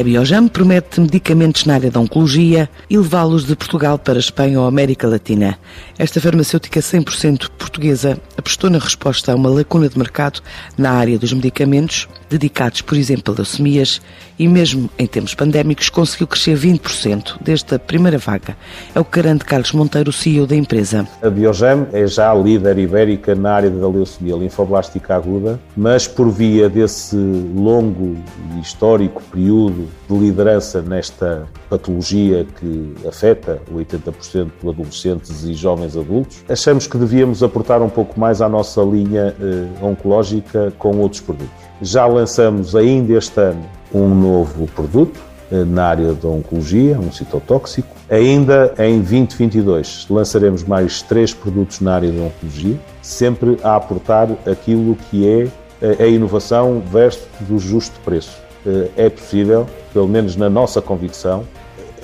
A Biojam promete medicamentos na área da oncologia e levá-los de Portugal para a Espanha ou América Latina. Esta farmacêutica 100% portuguesa apostou na resposta a uma lacuna de mercado na área dos medicamentos, dedicados, por exemplo, a leucemias, e mesmo em tempos pandémicos conseguiu crescer 20% desde a primeira vaga. É o que garante Carlos Monteiro, CEO da empresa. A Biogem é já líder ibérica na área da leucemia linfoblástica aguda, mas por via desse longo e histórico período de liderança nesta patologia que afeta 80% de adolescentes e jovens adultos, achamos que devíamos aportar um pouco mais à nossa linha eh, oncológica com outros produtos. Já lançamos ainda este ano um novo produto eh, na área da oncologia, um citotóxico. Ainda em 2022 lançaremos mais três produtos na área da oncologia, sempre a aportar aquilo que é eh, a inovação versus o justo preço. Eh, é possível, pelo menos na nossa convicção,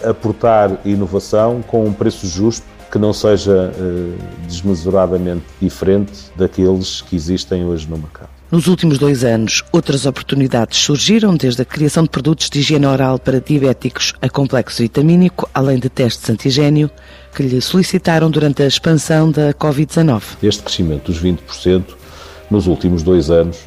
aportar inovação com um preço justo que não seja desmesuradamente diferente daqueles que existem hoje no mercado. Nos últimos dois anos, outras oportunidades surgiram, desde a criação de produtos de higiene oral para diabéticos a complexo vitamínico, além de testes antigênio, que lhe solicitaram durante a expansão da Covid-19. Este crescimento dos 20% nos últimos dois anos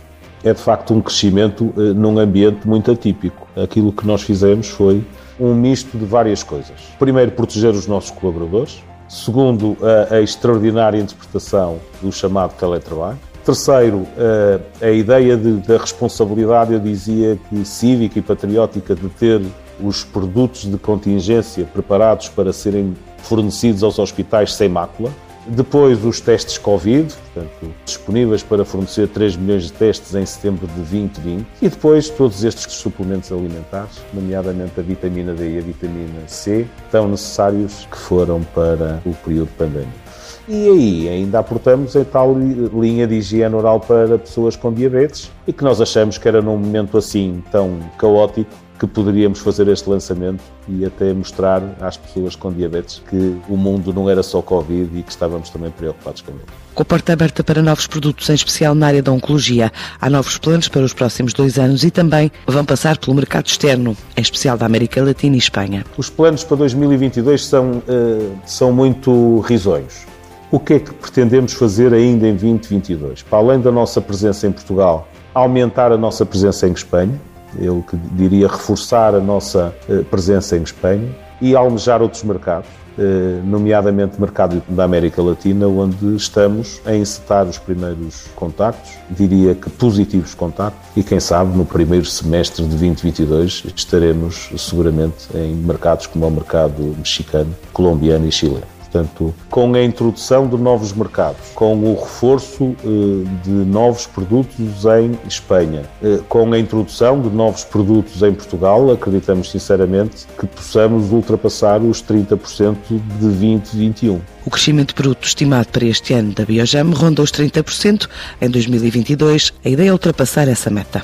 é de facto um crescimento eh, num ambiente muito atípico. Aquilo que nós fizemos foi um misto de várias coisas. Primeiro, proteger os nossos colaboradores. Segundo, a, a extraordinária interpretação do chamado teletrabalho. Terceiro, eh, a ideia de, da responsabilidade, eu dizia que cívica e patriótica, de ter os produtos de contingência preparados para serem fornecidos aos hospitais sem mácula. Depois, os testes Covid, portanto, disponíveis para fornecer 3 milhões de testes em setembro de 2020. E depois, todos estes suplementos alimentares, nomeadamente a vitamina D e a vitamina C, tão necessários que foram para o período pandémico. E aí ainda aportamos em tal linha de higiene oral para pessoas com diabetes e que nós achamos que era num momento assim tão caótico que poderíamos fazer este lançamento e até mostrar às pessoas com diabetes que o mundo não era só Covid e que estávamos também preocupados com ele. Com a porta aberta para novos produtos, em especial na área da oncologia, há novos planos para os próximos dois anos e também vão passar pelo mercado externo, em especial da América Latina e Espanha. Os planos para 2022 são, uh, são muito risonhos. O que é que pretendemos fazer ainda em 2022? Para além da nossa presença em Portugal, aumentar a nossa presença em Espanha, eu que diria reforçar a nossa eh, presença em Espanha e almejar outros mercados, eh, nomeadamente o mercado da América Latina, onde estamos a encetar os primeiros contactos, diria que positivos contactos, e quem sabe no primeiro semestre de 2022 estaremos seguramente em mercados como o mercado mexicano, colombiano e chileno. Portanto, com a introdução de novos mercados, com o reforço eh, de novos produtos em Espanha, eh, com a introdução de novos produtos em Portugal, acreditamos sinceramente que possamos ultrapassar os 30% de 2021. O crescimento produto estimado para este ano da Biojam ronda os 30%. Em 2022, a ideia é ultrapassar essa meta.